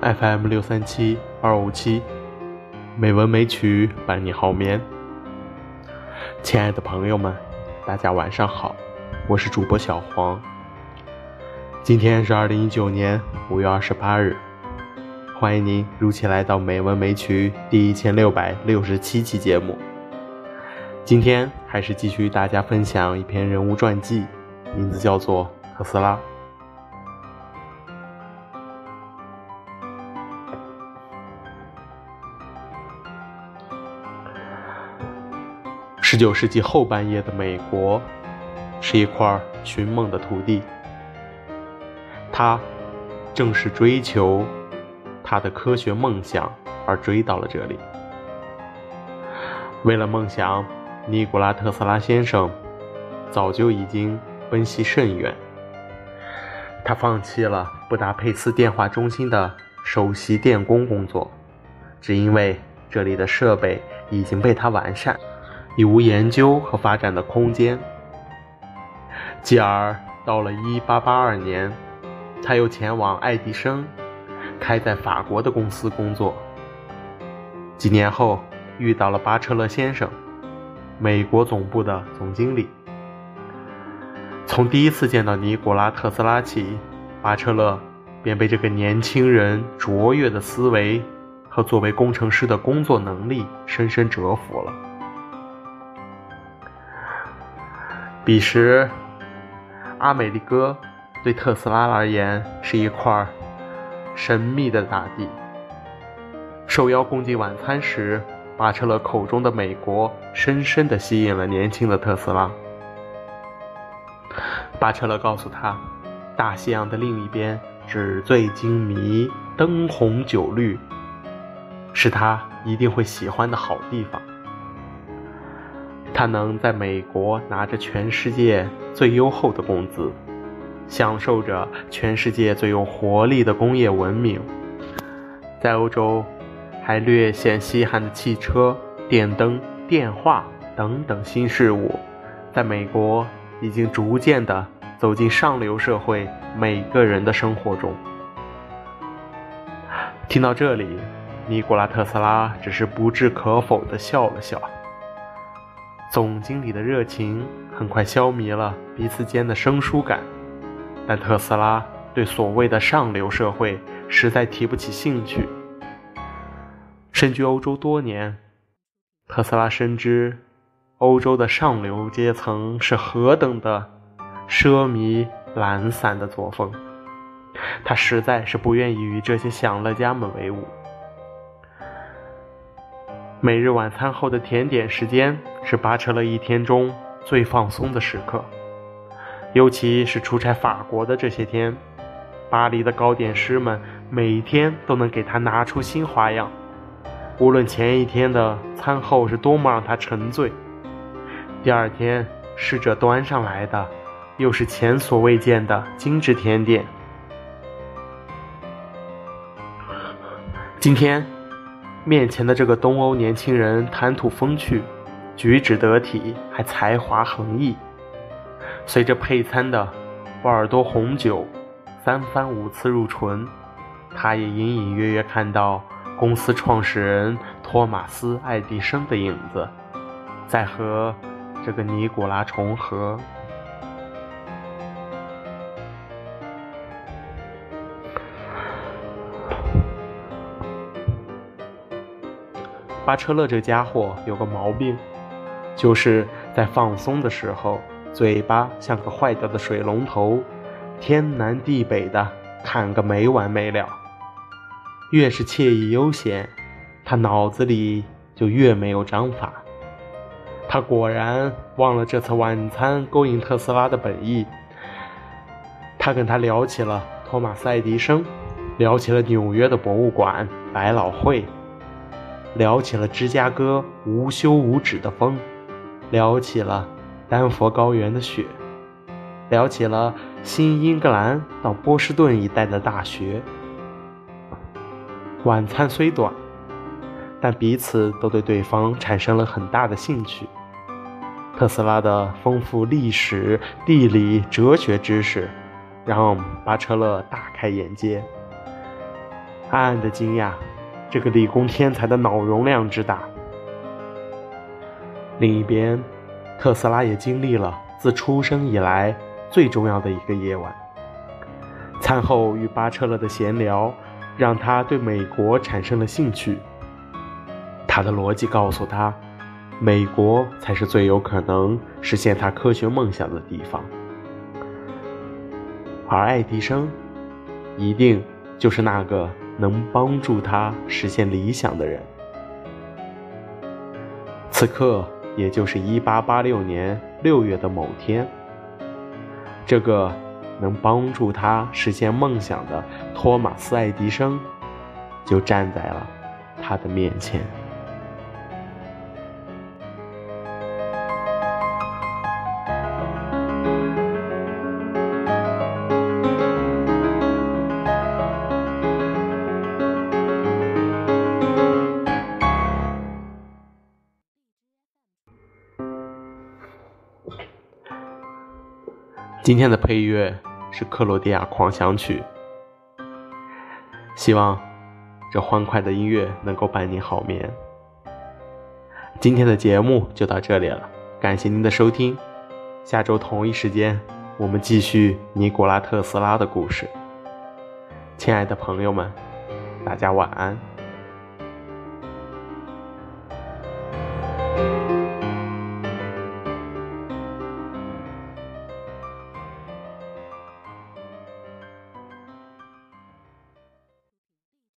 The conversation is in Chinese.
FM 六三七二五七，美文美曲伴你好眠。亲爱的朋友们，大家晚上好，我是主播小黄。今天是二零一九年五月二十八日，欢迎您如期来到美文美曲第一千六百六十七期节目。今天还是继续与大家分享一篇人物传记，名字叫做特斯拉。十九世纪后半叶的美国，是一块寻梦的土地。他正是追求他的科学梦想而追到了这里。为了梦想，尼古拉·特斯拉先生早就已经奔袭甚远。他放弃了布达佩斯电话中心的首席电工工作，只因为这里的设备已经被他完善。已无研究和发展的空间。继而到了1882年，他又前往爱迪生开在法国的公司工作。几年后，遇到了巴彻勒先生，美国总部的总经理。从第一次见到尼古拉·特斯拉起，巴彻勒便被这个年轻人卓越的思维和作为工程师的工作能力深深折服了。彼时，阿美利哥对特斯拉而言是一块神秘的大地。受邀共进晚餐时，巴彻勒口中的美国深深地吸引了年轻的特斯拉。巴彻勒告诉他，大西洋的另一边纸醉金迷、灯红酒绿，是他一定会喜欢的好地方。他能在美国拿着全世界最优厚的工资，享受着全世界最有活力的工业文明，在欧洲还略显稀罕的汽车、电灯、电话等等新事物，在美国已经逐渐的走进上流社会每个人的生活中。听到这里，尼古拉特斯拉只是不置可否的笑了笑。总经理的热情很快消弭了彼此间的生疏感，但特斯拉对所谓的上流社会实在提不起兴趣。身居欧洲多年，特斯拉深知欧洲的上流阶层是何等的奢靡懒散的作风，他实在是不愿意与这些享乐家们为伍。每日晚餐后的甜点时间是巴彻勒一天中最放松的时刻，尤其是出差法国的这些天，巴黎的糕点师们每天都能给他拿出新花样。无论前一天的餐后是多么让他沉醉，第二天侍者端上来的又是前所未见的精致甜点。今天。面前的这个东欧年轻人谈吐风趣，举止得体，还才华横溢。随着配餐的波尔多红酒三番五次入唇，他也隐隐约约看到公司创始人托马斯·爱迪生的影子，在和这个尼古拉重合。巴车勒这家伙有个毛病，就是在放松的时候，嘴巴像个坏掉的水龙头，天南地北的侃个没完没了。越是惬意悠闲，他脑子里就越没有章法。他果然忘了这次晚餐勾引特斯拉的本意。他跟他聊起了托马斯·爱迪生，聊起了纽约的博物馆、百老汇。聊起了芝加哥无休无止的风，聊起了丹佛高原的雪，聊起了新英格兰到波士顿一带的大学。晚餐虽短，但彼此都对对方产生了很大的兴趣。特斯拉的丰富历史、地理、哲学知识，让巴车勒大开眼界。暗暗的惊讶，这个理工天才的脑容量之大。另一边，特斯拉也经历了自出生以来最重要的一个夜晚。餐后与巴彻勒的闲聊，让他对美国产生了兴趣。他的逻辑告诉他，美国才是最有可能实现他科学梦想的地方，而爱迪生，一定就是那个能帮助他实现理想的人。此刻，也就是1886年6月的某天，这个能帮助他实现梦想的托马斯·爱迪生，就站在了他的面前。今天的配乐是克罗地亚狂想曲，希望这欢快的音乐能够伴你好眠。今天的节目就到这里了，感谢您的收听，下周同一时间我们继续尼古拉特斯拉的故事。亲爱的朋友们，大家晚安。